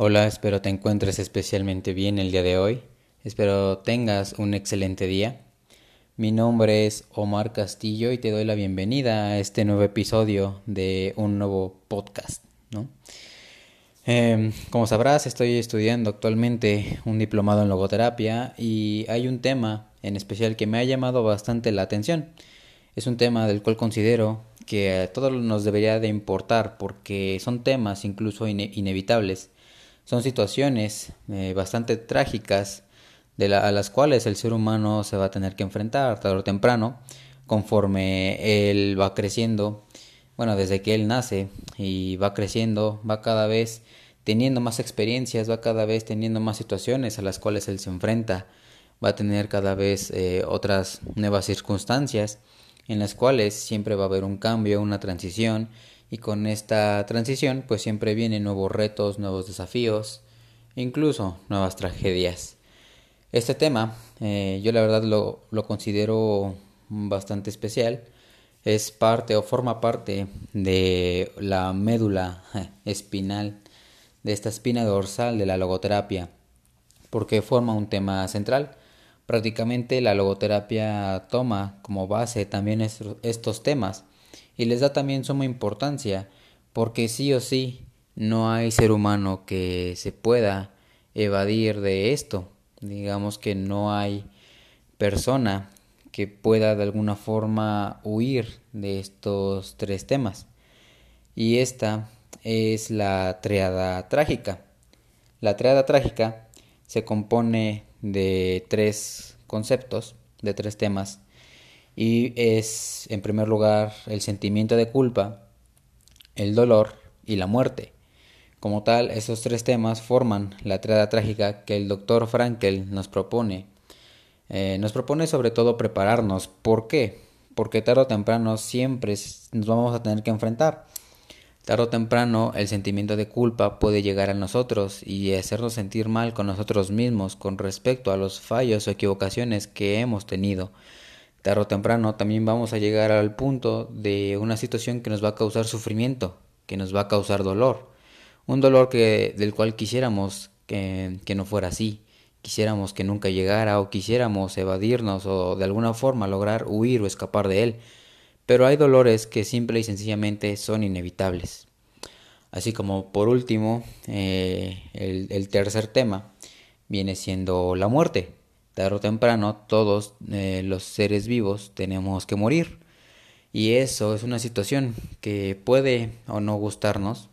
Hola, espero te encuentres especialmente bien el día de hoy. Espero tengas un excelente día. Mi nombre es Omar Castillo y te doy la bienvenida a este nuevo episodio de un nuevo podcast. Em, como sabrás, estoy estudiando actualmente un diplomado en logoterapia y hay un tema en especial que me ha llamado bastante la atención. Es un tema del cual considero que a todos nos debería de importar porque son temas incluso inevitables. Son situaciones eh, bastante trágicas a las cuales el ser humano se va a tener que enfrentar tarde o temprano conforme él va creciendo, bueno, desde que él nace y va creciendo, va cada vez teniendo más experiencias, va cada vez teniendo más situaciones a las cuales él se enfrenta, va a tener cada vez eh, otras nuevas circunstancias en las cuales siempre va a haber un cambio, una transición y con esta transición pues siempre vienen nuevos retos, nuevos desafíos, incluso nuevas tragedias. Este tema eh, yo la verdad lo, lo considero bastante especial. Es parte o forma parte de la médula espinal, de esta espina dorsal de la logoterapia, porque forma un tema central. Prácticamente la logoterapia toma como base también estos temas y les da también suma importancia porque sí o sí no hay ser humano que se pueda evadir de esto digamos que no hay persona que pueda de alguna forma huir de estos tres temas. Y esta es la triada trágica. La triada trágica se compone de tres conceptos, de tres temas, y es en primer lugar el sentimiento de culpa, el dolor y la muerte. Como tal, esos tres temas forman la triada trágica que el doctor Frankel nos propone. Eh, nos propone sobre todo prepararnos. ¿Por qué? Porque tarde o temprano siempre nos vamos a tener que enfrentar. Tarde o temprano el sentimiento de culpa puede llegar a nosotros y hacernos sentir mal con nosotros mismos con respecto a los fallos o equivocaciones que hemos tenido. Tarde o temprano también vamos a llegar al punto de una situación que nos va a causar sufrimiento, que nos va a causar dolor un dolor que, del cual quisiéramos que, que no fuera así, quisiéramos que nunca llegara o quisiéramos evadirnos o de alguna forma lograr huir o escapar de él, pero hay dolores que simple y sencillamente son inevitables. Así como por último, eh, el, el, tercer tema viene siendo la muerte. Tarde o temprano todos eh, los seres vivos tenemos que morir. Y eso es una situación que puede o no gustarnos,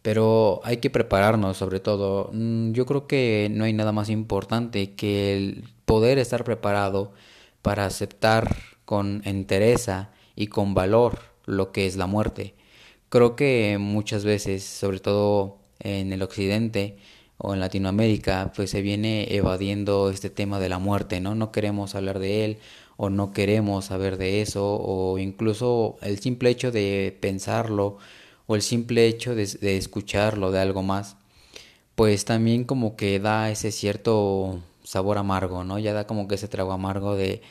pero hay que prepararnos sobre todo. Mm, yo creo que no hay nada más importante que el poder estar preparado para aceptar con entereza y con valor lo que es la muerte. Creo que muchas veces, sobre todo en el occidente o en Latinoamérica, pues se viene evadiendo este tema de la muerte, ¿no? No queremos hablar de él o no queremos saber de eso o incluso el simple hecho de pensarlo o el simple hecho de, escucharlo de algo más, pues también como que da ese cierto sabor amargo, ¿no? Ya da como que ese trago amargo de,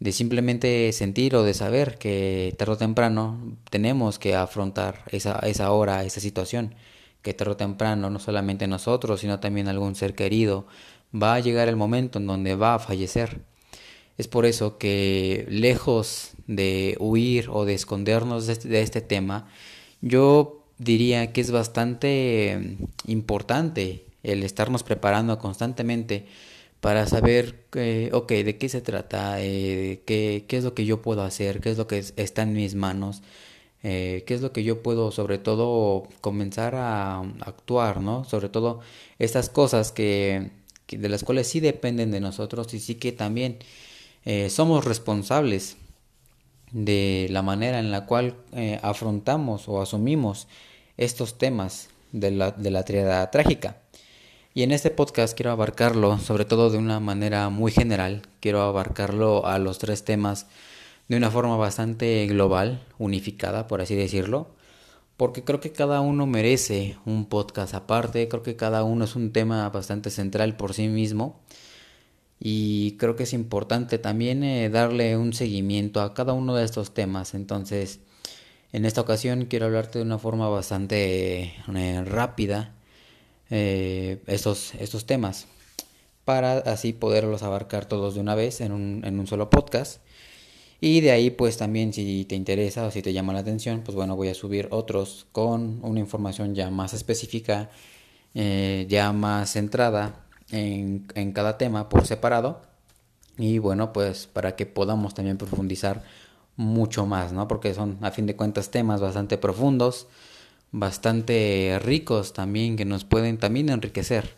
de simplemente sentir o de saber que tarde o temprano tenemos que afrontar esa, esa hora, esa situación, que tarde o temprano no solamente nosotros, sino también algún ser querido, va a llegar el momento en donde va a fallecer. Es por eso que lejos de huir o de escondernos de este, este tema, yo diría que es bastante importante el estarnos preparando constantemente para saber, eh, ok, de qué se trata, eh, qué, qué, es lo que yo puedo hacer, qué es lo que está en mis manos, eh, qué es lo que yo puedo sobre todo comenzar a actuar, ¿no? Sobre todo estas cosas que, de las cuales sí dependen de nosotros y sí que también eh, somos responsables de la manera en la cual eh, afrontamos o asumimos estos temas de la, de la triada trágica. Y en este podcast quiero abarcarlo, sobre todo de una manera muy general, quiero abarcarlo a los tres temas de una forma bastante global, unificada, por así decirlo, porque creo que cada uno merece un podcast aparte, creo que cada uno es un tema bastante central por sí mismo y creo que es importante también eh, darle un seguimiento a cada uno de estos temas. Entonces, en esta ocasión quiero hablarte de una forma bastante eh, rápida eh, estos, temas para así poderlos abarcar todos de una vez en un, en un solo podcast. Y de ahí pues también si te interesa o si te llama la atención, pues bueno, voy a subir otros con una información ya más específica, eh, ya más centrada en, en cada tema por separado. Y bueno, pues para que podamos también profundizar mucho más, ¿no? Porque son a fin de cuentas temas bastante profundos, bastante ricos también, que nos pueden también enriquecer.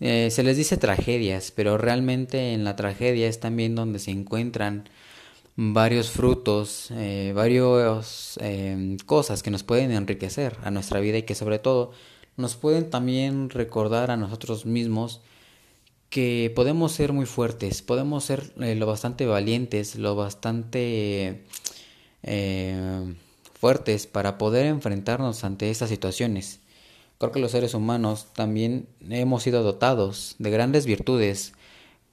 Eh, se les dice tragedias, pero realmente en la tragedia es también donde se encuentran varios frutos, eh, varios em, cosas que nos pueden enriquecer a nuestra vida y que sobre todo nos pueden también recordar a nosotros mismos que podemos ser muy fuertes, podemos ser eh, lo bastante valientes, lo bastante fuertes para poder enfrentarnos ante estas situaciones. Creo que los seres humanos también hemos sido dotados de grandes virtudes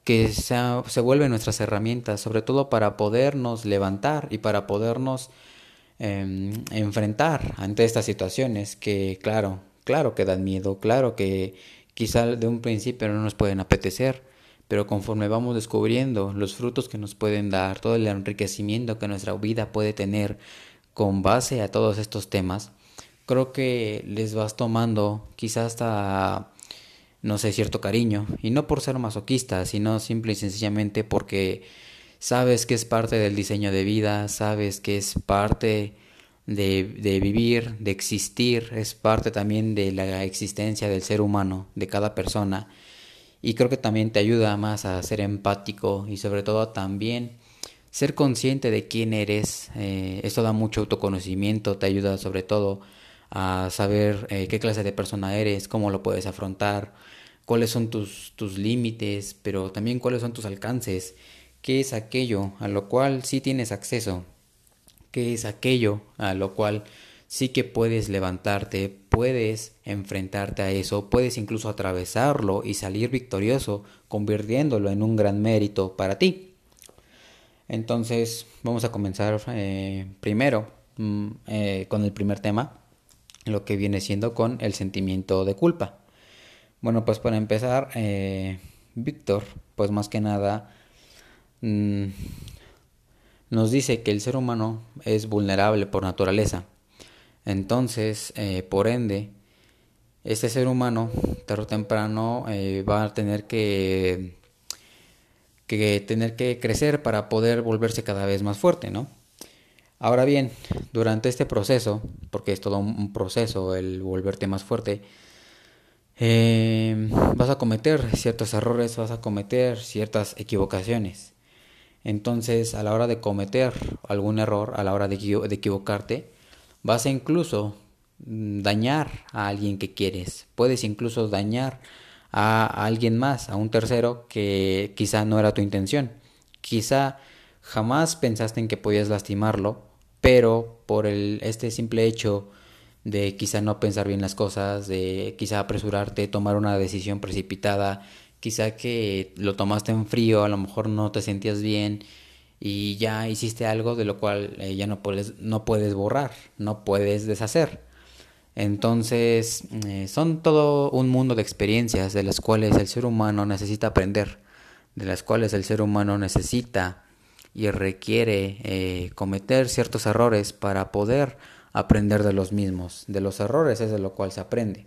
que se, vuelven nuestras herramientas, sobre todo para podernos levantar y para podernos em, enfrentar ante estas situaciones que, claro, claro que dan miedo, claro que quizá de un principio no nos pueden apetecer, pero conforme vamos descubriendo los frutos que nos pueden dar, todo el enriquecimiento que nuestra vida puede tener con base a todos estos temas, creo que les vas tomando quizás hasta, no sé, cierto cariño. Y no por ser masoquista, sino simple y sencillamente porque sabes que es parte del diseño de vida, sabes que es parte de, de vivir, de existir, es parte también de la existencia del ser humano, de cada persona. Y creo que también te ayuda más a ser empático y sobre todo también ser consciente de quién eres. Eh, esto da mucho autoconocimiento, te ayuda sobre todo a saber eh, qué clase de persona eres, cómo lo puedes afrontar, cuáles son tus, tus límites, pero también cuáles son tus alcances, qué es aquello a lo cual sí tienes acceso, qué es aquello a lo cual sí que puedes levantarte, puedes enfrentarte a eso, puedes incluso atravesarlo y salir victorioso, convirtiéndolo en un gran mérito para ti. Entonces vamos a comenzar eh, primero mm, eh, con el primer tema, lo que viene siendo con el sentimiento de culpa. Bueno, pues para empezar, eh, Víctor, pues más que nada, mm, nos dice que el ser humano es vulnerable por naturaleza. Entonces, eh, por ende, este ser humano, tarde o temprano, eh, va a tener que, que tener que crecer para poder volverse cada vez más fuerte, ¿no? Ahora bien, durante este proceso, porque es todo un proceso el volverte más fuerte, eh, vas a cometer ciertos errores, vas a cometer ciertas equivocaciones. Entonces, a la hora de cometer algún error, a la hora de, equivocarte, vas a incluso mm, dañar a alguien que quieres. Puedes incluso dañar a alguien más, a un tercero que quizá no era tu intención. Quizá jamás pensaste en que podías lastimarlo pero por el, este simple hecho de quizá no pensar bien las cosas, de quizá apresurarte, tomar una decisión precipitada, quizá que lo tomaste en frío, a lo mejor no te sentías bien y ya hiciste algo de lo cual eh, ya no puedes, no puedes borrar, no puedes deshacer. Entonces, eh, son todo un mundo de experiencias de las cuales el ser humano necesita aprender, de las cuales el ser humano necesita y requiere eh, cometer ciertos errores para poder aprender de los mismos. De los errores es de lo cual se aprende.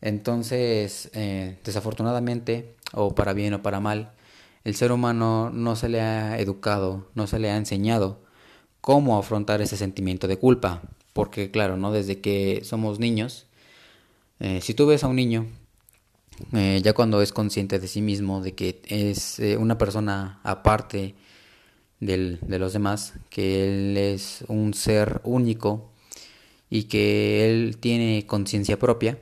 Entonces, eh, desafortunadamente, o para bien o para mal, el ser humano no se le ha educado, no se le ha enseñado cómo afrontar ese sentimiento de culpa. Porque claro, ¿no? Desde que somos niños, eh, si tú ves a un niño, ya cuando es consciente de sí mismo, de que es una persona aparte, de los demás, que Él es un ser único y que Él tiene conciencia propia,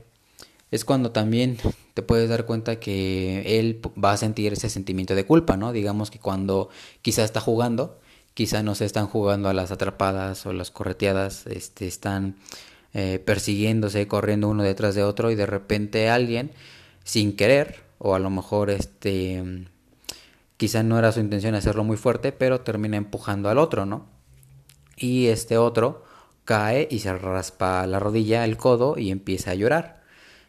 es cuando también te puedes dar cuenta que Él va a sentir ese sentimiento de culpa, ¿no? Digamos que cuando quizá está jugando, quizá no se están jugando a las atrapadas o las correteadas, este, están eh, persiguiéndose, corriendo uno detrás de otro y de repente alguien, sin querer, o a lo mejor este Quizá no era su intención hacerlo muy fuerte, pero termina empujando al otro, ¿no? Y este otro cae y se raspa la rodilla, el codo y empieza a llorar.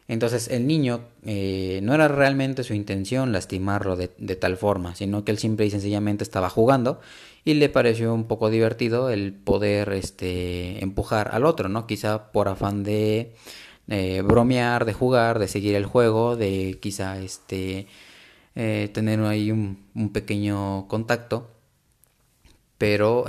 Entonces el niño eh, no era realmente su intención lastimarlo de, tal forma, sino que él simple y sencillamente estaba jugando y le pareció un poco divertido el poder este, empujar al otro, ¿no? Quizá por afán de eh, bromear, de jugar, de seguir el juego, de quizá este, eh, tener ahí un, pequeño contacto, pero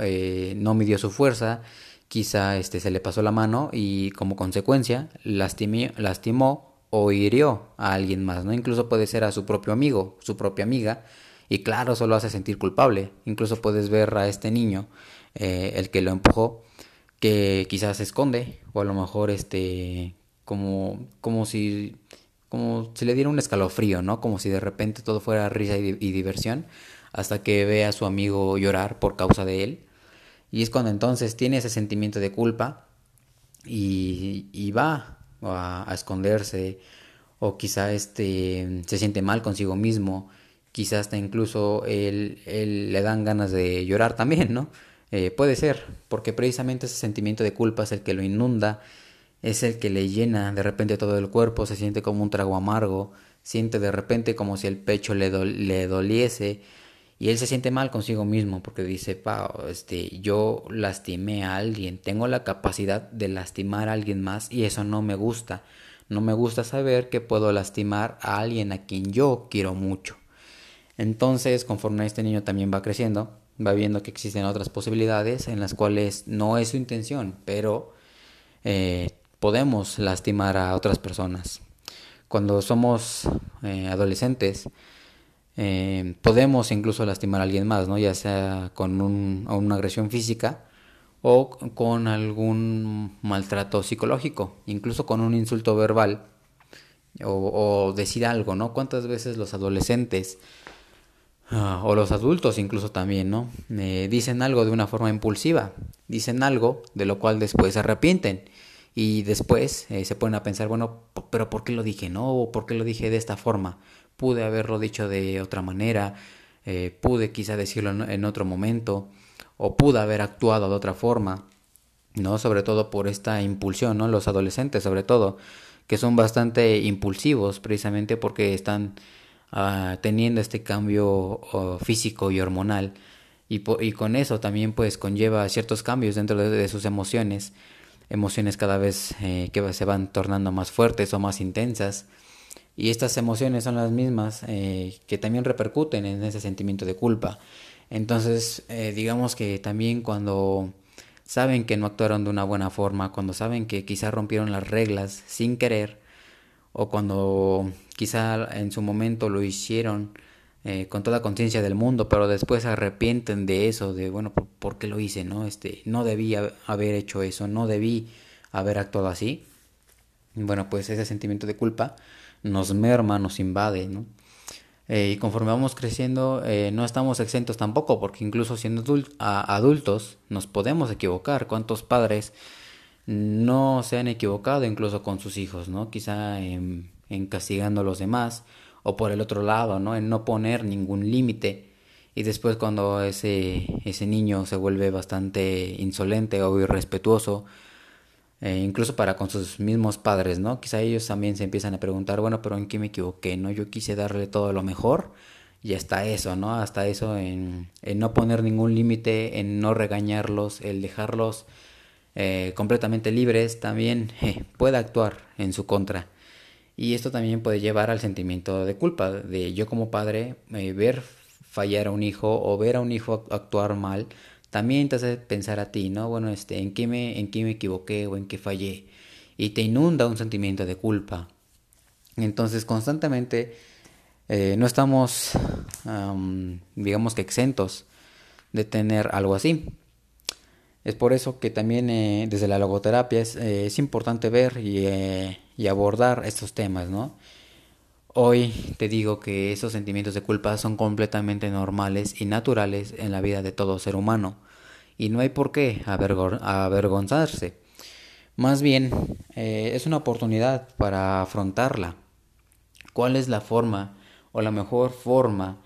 no midió su fuerza quizá este, se le pasó la mano y como consecuencia lastimó o hirió a alguien más, ¿no? Incluso puede ser a su propio amigo, su propia amiga, y claro, eso lo hace sentir culpable. Incluso puedes ver a este niño, eh, el que lo empujó, que quizás se esconde, o a lo mejor este, como, como si como si le diera un escalofrío, ¿no? Como si de repente todo fuera risa y, diversión, hasta que ve a su amigo llorar por causa de él y es cuando entonces tiene ese sentimiento de culpa y, va a, esconderse o quizá este, se siente mal consigo mismo, quizás hasta incluso él, le dan ganas de llorar también, ¿no? Eh, puede ser, porque precisamente ese sentimiento de culpa es el que lo inunda, es el que le llena de repente todo el cuerpo, se siente como un trago amargo, siente de repente como si el pecho le, le doliese, y él se siente mal consigo mismo porque dice, pa, este, yo lastimé a alguien, tengo la capacidad de lastimar a alguien más y eso no me gusta. No me gusta saber que puedo lastimar a alguien a quien yo quiero mucho. Entonces, conforme este niño también va creciendo, va viendo que existen otras posibilidades en las cuales no es su intención, pero eh, podemos lastimar a otras personas. Cuando somos eh, adolescentes, eh, podemos incluso lastimar a alguien más, ¿no? ya sea con un, una agresión física o con algún maltrato psicológico, incluso con un insulto verbal o, decir algo, ¿no? ¿Cuántas veces los adolescentes ah, o los adultos incluso también, ¿no? Eh, dicen algo de una forma impulsiva, dicen algo de lo cual después se arrepienten y después eh, se ponen a pensar, bueno, pero ¿por qué lo dije, no? ¿O por qué lo dije de esta forma? pude haberlo dicho de otra manera, eh, pude quizá decirlo en, otro momento, o pude haber actuado de otra forma, ¿no? Sobre todo por esta impulsión, ¿no? Los adolescentes, sobre todo, que son bastante impulsivos, precisamente porque están ah, teniendo este cambio oh, físico y hormonal, y, y, con eso también, pues, conlleva ciertos cambios dentro de, sus emociones, emociones cada vez eh, que se van tornando más fuertes o más intensas, y estas emociones son las mismas eh, que también repercuten en ese sentimiento de culpa. Entonces, eh, digamos que también cuando saben que no actuaron de una buena forma, cuando saben que quizá rompieron las reglas sin querer, o cuando quizá en su momento lo hicieron eh, con toda conciencia del mundo, pero después se arrepienten de eso, de bueno, ¿por, qué lo hice? No, este, no debí haber hecho eso, no debí haber actuado así. Bueno, pues ese sentimiento de culpa nos merma, nos invade, ¿no? Eh, y conforme vamos creciendo, eh, no estamos exentos tampoco, porque incluso siendo adultos nos podemos equivocar. ¿Cuántos padres no se han equivocado incluso con sus hijos, ¿no? Quizá en, castigando a los demás, o por el otro lado, ¿no? En no poner ningún límite. Y después cuando ese, ese niño se vuelve bastante insolente o irrespetuoso, eh, incluso para con sus mismos padres, ¿no? Quizá ellos también se empiezan a preguntar, bueno, pero ¿en qué me equivoqué? ¿No? Yo quise darle todo lo mejor y hasta eso, ¿no? Hasta eso en, no poner ningún límite, en no regañarlos, el dejarlos eh, completamente libres, también eh, puede actuar en su contra. Y esto también puede llevar al sentimiento de culpa, de yo como padre ver fallar a un hijo o ver a un hijo actuar mal, también te hace pensar a ti, ¿no? Bueno, este, ¿en qué me, en qué me equivoqué o en qué fallé? Y te inunda un sentimiento de culpa. Entonces, constantemente eh, no estamos, digamos que exentos de tener algo así. Es por eso que también eh, desde la logoterapia es, eh, es importante ver y, y, abordar estos temas, ¿no? Hoy te digo que esos sentimientos de culpa son completamente normales y naturales en la vida de todo ser humano y no hay por qué avergonzarse. Más bien, eh, es una oportunidad para afrontarla. ¿Cuál es la forma o la mejor forma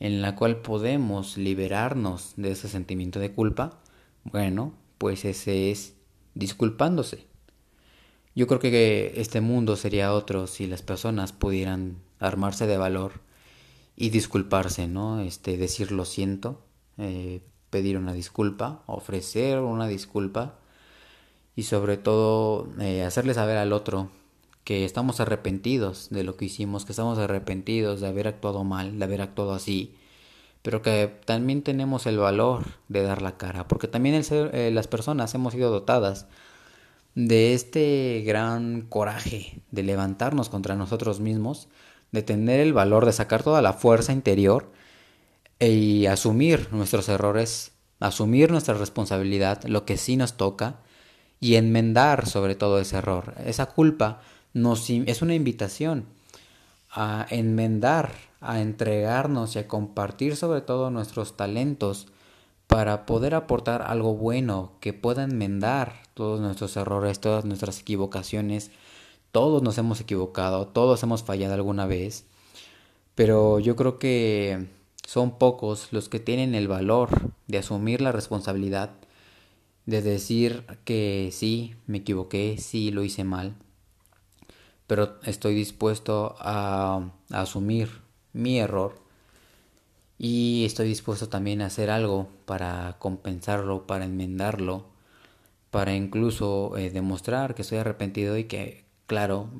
en la cual podemos liberarnos de ese sentimiento de culpa? Bueno, pues ese es disculpándose. Yo creo que este mundo sería otro si las personas pudieran armarse de valor y disculparse, ¿no? Este, decir lo siento, eh, pedir una disculpa, ofrecer una disculpa y sobre todo eh, hacerle saber al otro que estamos arrepentidos de lo que hicimos, que estamos arrepentidos de haber actuado mal, de haber actuado así, pero que también tenemos el valor de dar la cara, porque también el ser, eh, las personas hemos sido dotadas de este gran coraje de levantarnos contra nosotros mismos, de tener el valor de sacar toda la fuerza interior y asumir nuestros errores, asumir nuestra responsabilidad, lo que sí nos toca, y enmendar sobre todo ese error. Esa culpa es una invitación a enmendar, a entregarnos y a compartir sobre todo nuestros talentos para poder aportar algo bueno que pueda enmendar todos nuestros errores, todas nuestras equivocaciones. Todos nos hemos equivocado, todos hemos fallado alguna vez, pero yo creo que son pocos los que tienen el valor de asumir la responsabilidad de decir que sí, me equivoqué, sí, lo hice mal, pero estoy dispuesto a, asumir mi error y estoy dispuesto también a hacer algo para compensarlo, para enmendarlo, para incluso eh, demostrar que estoy arrepentido y que, claro,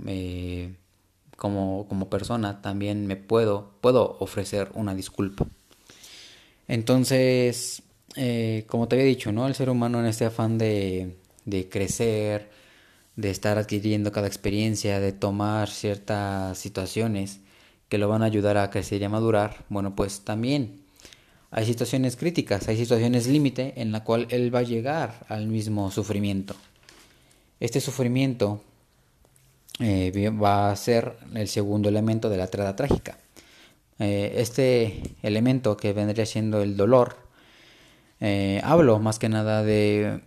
como, como persona también me puedo, puedo ofrecer una disculpa. Entonces, eh, como te había dicho, ¿no? El ser humano en este afán de, de crecer, de estar adquiriendo cada experiencia, de tomar ciertas situaciones que lo van a ayudar a crecer y a madurar, bueno, pues también hay situaciones críticas, hay situaciones límite en la cual él va a llegar al mismo sufrimiento. Este sufrimiento eh, va a ser el segundo elemento de la trada trágica. Eh, este elemento que vendría siendo el dolor eh, hablo más que nada de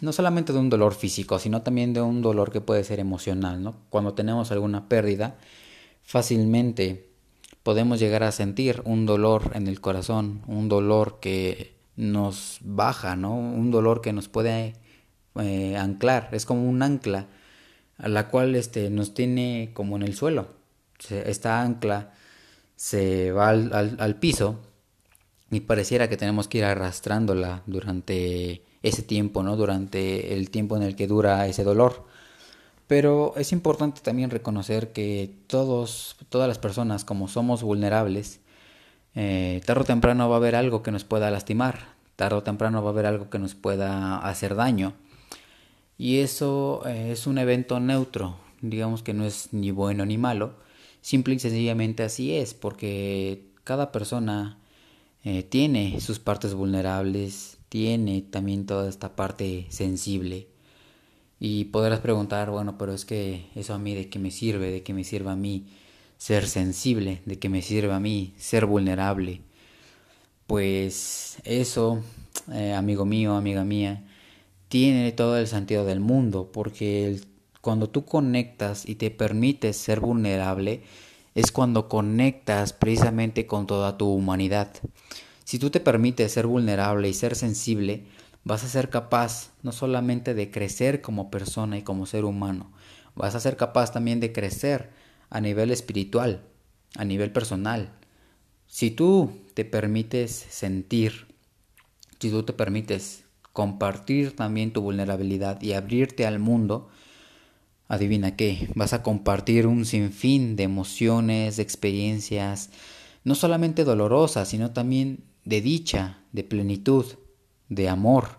no solamente de un dolor físico, sino también de un dolor que puede ser emocional, ¿no? Cuando tenemos alguna pérdida, fácilmente podemos llegar a sentir un dolor en el corazón, un dolor que nos baja, ¿no? Un dolor que nos puede eh, anclar, es como un ancla a la cual este, nos tiene como en el suelo. Esta ancla se va al, al piso y pareciera que tenemos que ir arrastrándola durante ese tiempo, ¿no? Durante el tiempo en el que dura ese dolor. Pero es importante también reconocer que todos, todas las personas, como somos vulnerables, eh, tarde o temprano va a haber algo que nos pueda lastimar, tarde o temprano va a haber algo que nos pueda hacer daño. Y eso eh, es un evento neutro, digamos que no es ni bueno ni malo, simple y sencillamente así es, porque cada persona eh, tiene sus partes vulnerables, tiene también toda esta parte sensible. Y podrás preguntar, bueno, pero es que eso a mí de qué me sirve, de qué me sirve a mí ser sensible, de qué me sirve a mí ser vulnerable. Pues eso, eh, amigo mío, amiga mía, tiene todo el sentido del mundo, porque cuando tú conectas y te permites ser vulnerable, es cuando conectas precisamente con toda tu humanidad. Si tú te permites ser vulnerable y ser sensible, vas a ser capaz no solamente de crecer como persona y como ser humano, vas a ser capaz también de crecer a nivel espiritual, a nivel personal. Si tú te permites sentir, si tú te permites compartir también tu vulnerabilidad y abrirte al mundo, adivina qué, vas a compartir un sinfín de emociones, de experiencias, no solamente dolorosas, sino también de dicha, de plenitud, de amor.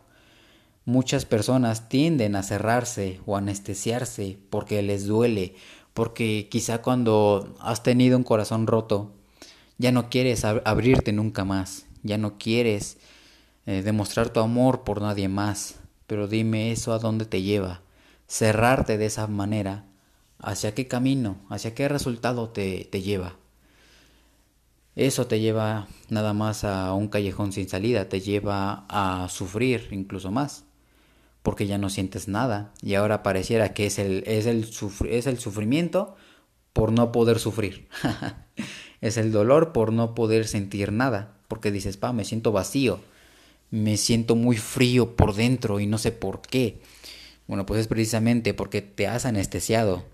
Muchas personas tienden a cerrarse o anestesiarse porque les duele, porque quizá cuando has tenido un corazón roto, ya no quieres abrirte nunca más, ya no quieres eh, demostrar tu amor por nadie más. Pero dime eso a dónde te lleva cerrarte de esa manera, ¿hacia qué camino, hacia qué resultado te, te lleva? Eso te lleva nada más a un callejón sin salida, te lleva a sufrir incluso más, porque ya no sientes nada y ahora pareciera que es el, es el, es el sufrimiento por no poder sufrir. es el dolor por no poder sentir nada, porque dices, pa, me siento vacío, me siento muy frío por dentro y no sé por qué Bueno, pues es precisamente porque te has anestesiado.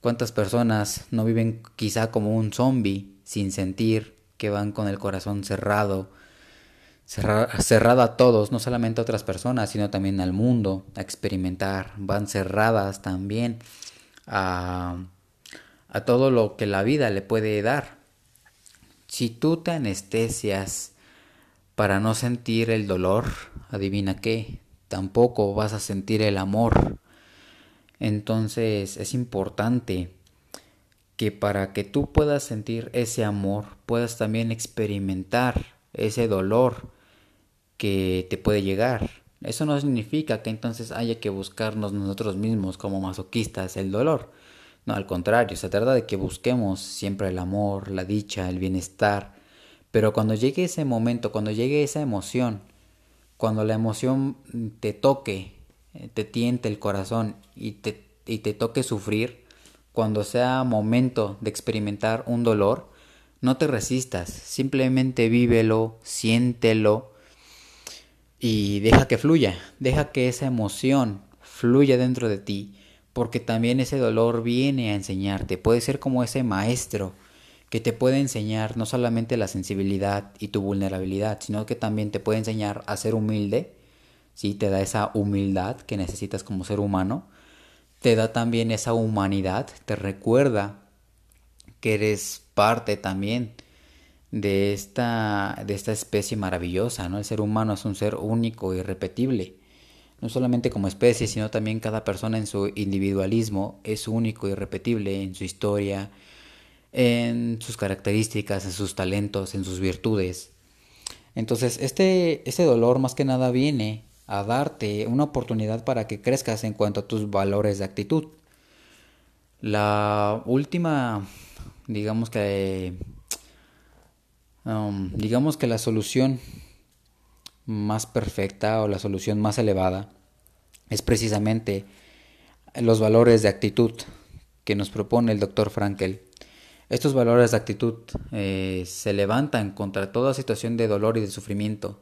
¿Cuántas personas no viven quizá como un zombie, sin sentir, que van con el corazón cerrado, cerrado a todos, no solamente a otras personas, sino también al mundo, a experimentar, van cerradas también a, a todo lo que la vida le puede dar. Si tú te anestesias para no sentir el dolor, adivina qué, tampoco vas a sentir el amor. Entonces es importante que para que tú puedas sentir ese amor, puedas también experimentar ese dolor que te puede llegar. Eso no significa que entonces haya que buscarnos nosotros mismos como masoquistas el dolor. No, al contrario, se trata de que busquemos siempre el amor, la dicha, el bienestar. Pero cuando llegue ese momento, cuando llegue esa emoción, cuando la emoción te toque, eh, te tiente el corazón y te, y te toque sufrir, cuando sea momento de experimentar un dolor, no te resistas, simplemente vívelo, siéntelo y deja que fluya, deja que esa emoción fluya dentro de ti, porque también ese dolor viene a enseñarte, puede ser como ese maestro que te puede enseñar no solamente la sensibilidad y tu vulnerabilidad, sino que también te puede enseñar a ser humilde, ¿sí? te da esa humildad que necesitas como ser humano, te da también esa humanidad, te recuerda que eres parte también de esta, de esta especie maravillosa, ¿no? El ser humano es un ser único, irrepetible. No solamente como especie, sino también cada persona en su individualismo es único, irrepetible en su historia, en sus características, en sus talentos, en sus virtudes. Entonces, este, este dolor más que nada viene a darte una oportunidad para que crezcas en cuanto a tus valores de actitud. La última, digamos que, digamos que la solución más perfecta o la solución más elevada es precisamente los valores de actitud que nos propone el doctor Frankel. Estos valores de actitud eh, se levantan contra toda situación de dolor y de sufrimiento,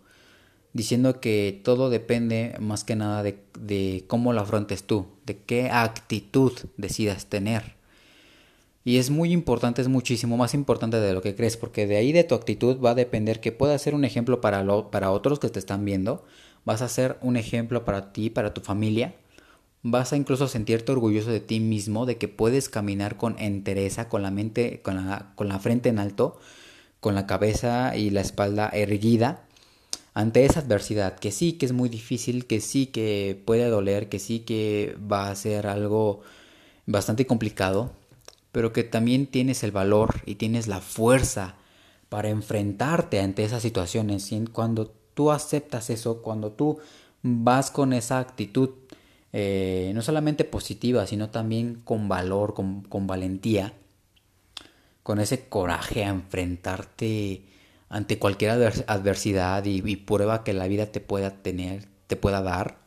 diciendo que todo depende más que nada de, de cómo lo afrontes tú, de qué actitud decidas tener. Y es muy importante, es muchísimo más importante de lo que crees, porque de ahí de tu actitud va a depender que puedas ser un ejemplo para, lo, para otros que te están viendo, vas a ser un ejemplo para ti, para tu familia, vas a incluso sentirte orgulloso de ti mismo, de que puedes caminar con entereza, con la mente, con la, con la frente en alto, con la cabeza y la espalda erguida ante esa adversidad, que sí que es muy difícil, que sí que puede doler, que sí que va a ser algo bastante complicado, pero que también tienes el valor y tienes la fuerza para enfrentarte ante esas situaciones. Y cuando tú aceptas eso, cuando tú vas con esa actitud eh, no solamente positiva, sino también con valor, con, valentía, con ese coraje a enfrentarte ante cualquier adversidad y, y, prueba que la vida te pueda tener, te pueda dar,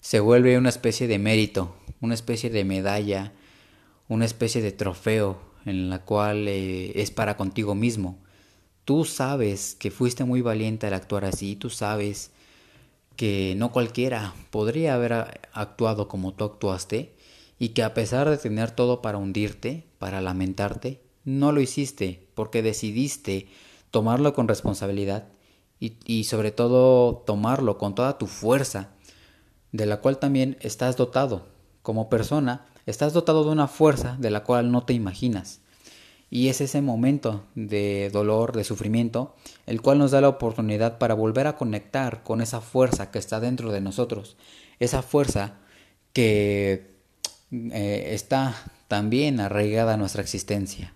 se vuelve una especie de mérito, una especie de medalla, una especie de trofeo en la cual eh, es para contigo mismo. Tú sabes que fuiste muy valiente al actuar así, tú sabes que no cualquiera podría haber actuado como tú actuaste y que a pesar de tener todo para hundirte, para lamentarte, no lo hiciste porque decidiste tomarlo con responsabilidad y, y, sobre todo tomarlo con toda tu fuerza, de la cual también estás dotado. Como persona, estás dotado de una fuerza de la cual no te imaginas. Y es ese momento de dolor, de sufrimiento, el cual nos da la oportunidad para volver a conectar con esa fuerza que está dentro de nosotros. Esa fuerza que eh, está también arraigada a nuestra existencia.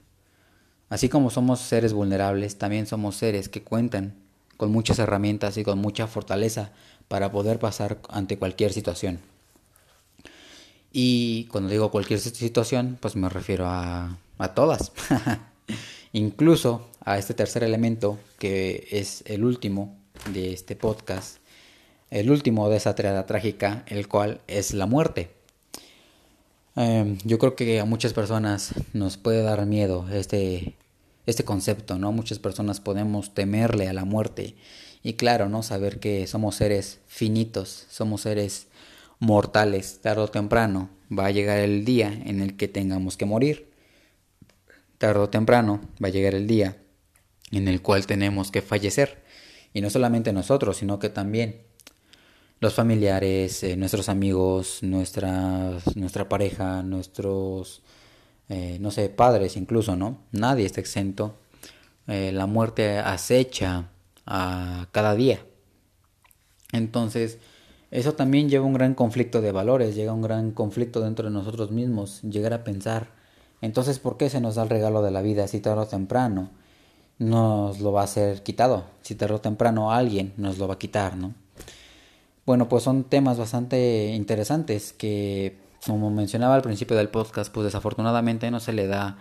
Así como somos seres vulnerables, también somos seres que cuentan con muchas herramientas y con mucha fortaleza para poder pasar ante cualquier situación. Y cuando digo cualquier situación, pues me refiero a a todas. Incluso a este tercer elemento, que es el último de este podcast, el último de esa triada trágica, el cual es la muerte. Em, yo creo que a muchas personas nos puede dar miedo este, este concepto, ¿no? Muchas personas podemos temerle a la muerte. Y claro, ¿no? Saber que somos seres finitos, somos seres mortales, tarde o temprano va a llegar el día en el que tengamos que morir. Tarde o temprano va a llegar el día en el cual tenemos que fallecer. Y no solamente nosotros, sino que también los familiares, eh, nuestros amigos, nuestra, nuestra pareja, nuestros, eh, no sé, padres incluso, ¿no? Nadie está exento. Eh, la muerte acecha a cada día. Entonces, eso también lleva un gran conflicto de valores, llega un gran conflicto dentro de nosotros mismos, llegar a pensar, entonces, ¿por qué se nos da el regalo de la vida si tarde o temprano nos lo va a ser quitado? Si tarde o temprano alguien nos lo va a quitar, ¿no? Bueno, pues son temas bastante interesantes que, como mencionaba al principio del podcast, pues desafortunadamente no se le da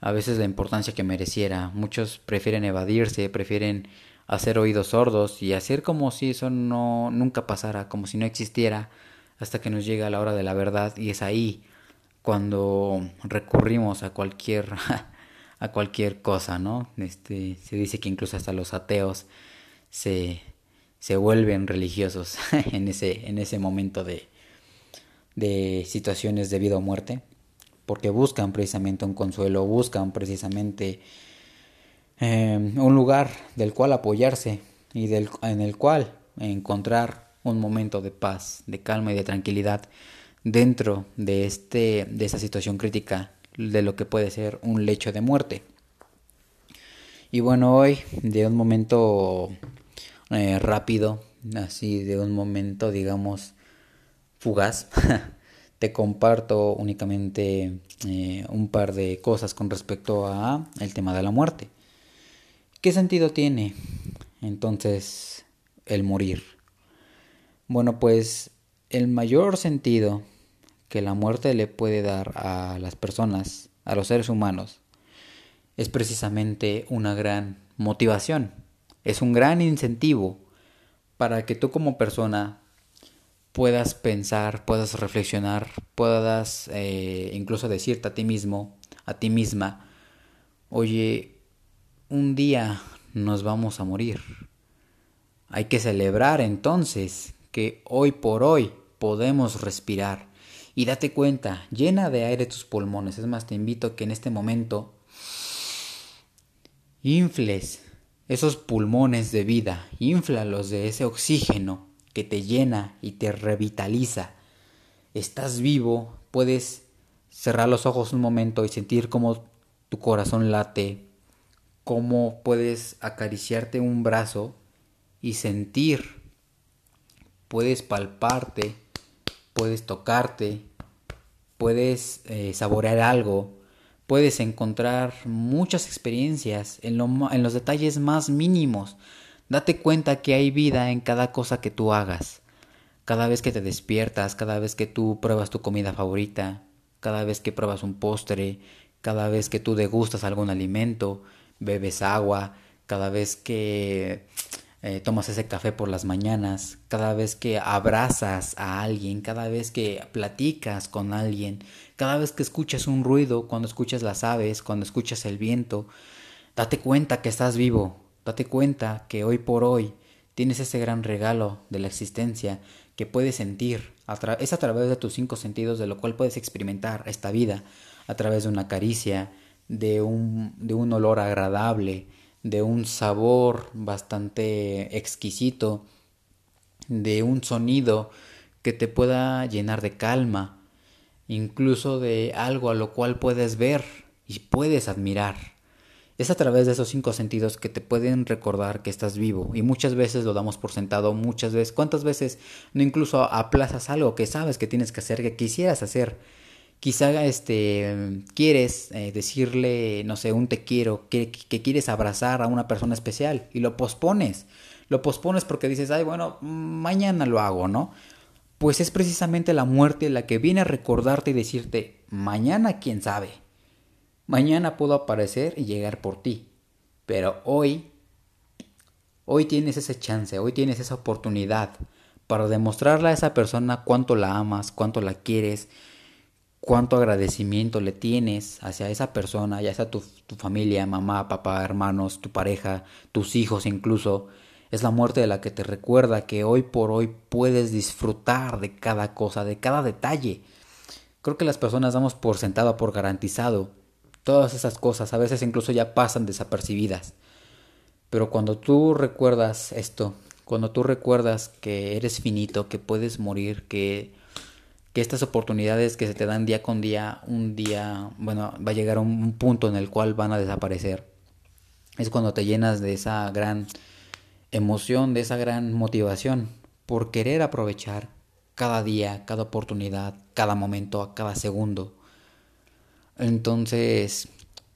a veces la importancia que mereciera. Muchos prefieren evadirse, prefieren hacer oídos sordos y hacer como si eso no nunca pasara, como si no existiera, hasta que nos llega la hora de la verdad y es ahí cuando recurrimos a cualquier a cualquier cosa, ¿no? Este se dice que incluso hasta los ateos se se vuelven religiosos en ese en ese momento de de situaciones de vida o muerte, porque buscan precisamente un consuelo, buscan precisamente Em, un lugar del cual apoyarse y del, en el cual encontrar un momento de paz, de calma y de tranquilidad dentro de, este, de esta situación crítica de lo que puede ser un lecho de muerte. Y bueno, hoy de un momento eh, rápido, así de un momento digamos fugaz, te comparto únicamente eh, un par de cosas con respecto a el tema de la muerte. ¿Qué sentido tiene entonces el morir? Bueno, pues el mayor sentido que la muerte le puede dar a las personas, a los seres humanos, es precisamente una gran motivación, es un gran incentivo para que tú como persona puedas pensar, puedas reflexionar, puedas eh, incluso decirte a ti mismo, a ti misma, oye, un día nos vamos a morir. Hay que celebrar entonces que hoy por hoy podemos respirar. Y date cuenta, llena de aire tus pulmones. Es más, te invito a que en este momento infles esos pulmones de vida, inflalos de ese oxígeno que te llena y te revitaliza. Estás vivo, puedes cerrar los ojos un momento y sentir cómo tu corazón late, cómo puedes acariciarte un brazo y sentir, puedes palparte, puedes tocarte, puedes eh, saborear algo, puedes encontrar muchas experiencias en, en los detalles más mínimos. Date cuenta que hay vida en cada cosa que tú hagas. Cada vez que te despiertas, cada vez que tú pruebas tu comida favorita, cada vez que pruebas un postre, cada vez que tú degustas algún alimento, bebes agua, cada vez que eh, tomas ese café por las mañanas, cada vez que abrazas a alguien, cada vez que platicas con alguien, cada vez que escuchas un ruido, cuando escuchas las aves, cuando escuchas el viento, date cuenta que estás vivo, date cuenta que hoy por hoy tienes ese gran regalo de la existencia que puedes sentir. es a través de tus cinco sentidos de lo cual puedes experimentar esta vida, a través de una caricia, de un, de un olor agradable, de un sabor bastante exquisito, de un sonido que te pueda llenar de calma, incluso de algo a lo cual puedes ver y puedes admirar. Es a través de esos cinco sentidos que te pueden recordar que estás vivo y muchas veces lo damos por sentado, muchas veces, ¿cuántas veces no incluso aplazas algo que sabes que tienes que hacer, que quisieras hacer? Quizá este quieres eh, decirle, no sé, un te quiero, que, que, quieres abrazar a una persona especial y lo pospones. Lo pospones porque dices, ay, bueno, mañana lo hago, ¿no? Pues es precisamente la muerte la que viene a recordarte y decirte, mañana quién sabe. Mañana puedo aparecer y llegar por ti. Pero hoy, hoy tienes ese chance, hoy tienes esa oportunidad para demostrarle a esa persona cuánto la amas, cuánto la quieres, cuánto agradecimiento le tienes hacia esa persona, ya sea tu, familia, mamá, papá, hermanos, tu pareja, tus hijos incluso. Es la muerte de la que te recuerda que hoy por hoy puedes disfrutar de cada cosa, de cada detalle. Creo que las personas damos por sentado, por garantizado, todas esas cosas. A veces incluso ya pasan desapercibidas. Pero cuando tú recuerdas esto, cuando tú recuerdas que eres finito, que puedes morir, que, que estas oportunidades que se te dan día con día, un día, bueno, va a llegar un punto en el cual van a desaparecer. Es cuando te llenas de esa gran emoción, de esa gran motivación por querer aprovechar cada día, cada oportunidad, cada momento, cada segundo. Entonces,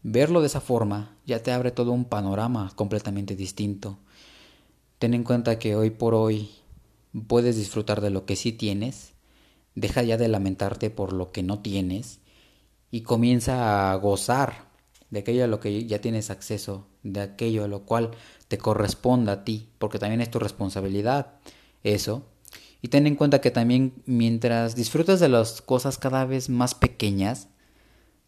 verlo de esa forma ya te abre todo un panorama completamente distinto. Ten en cuenta que hoy por hoy puedes disfrutar de lo que sí tienes, deja ya de lamentarte por lo que no tienes y comienza a gozar de aquello a lo que ya tienes acceso, de aquello a lo cual te corresponde a ti, porque también es tu responsabilidad eso. Y ten en cuenta que también mientras disfrutas de las cosas cada vez más pequeñas,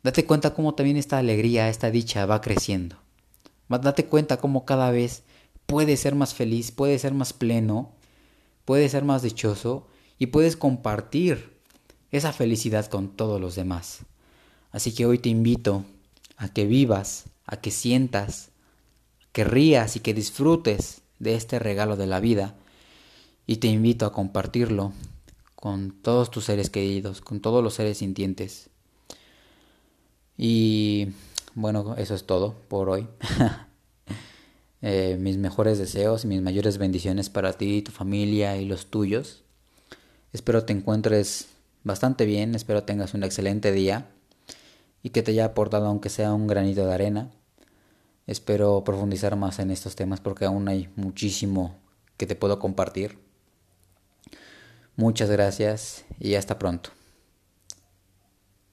date cuenta cómo también esta alegría, esta dicha va creciendo. Date cuenta cómo cada vez puedes ser más feliz, puedes ser más pleno, puedes ser más dichoso y puedes compartir esa felicidad con todos los demás. Así que hoy te invito a que vivas, a que sientas, que rías y que disfrutes de este regalo de la vida y te invito a compartirlo con todos tus seres queridos, con todos los seres sintientes. Y bueno, eso es todo por hoy. Eh, mis mejores deseos y mis mayores bendiciones para ti, tu familia y los tuyos. Espero te encuentres bastante bien, espero tengas un excelente día y que te haya aportado aunque sea un granito de arena. Espero profundizar más en estos temas porque aún hay muchísimo que te puedo compartir. Muchas gracias y hasta pronto.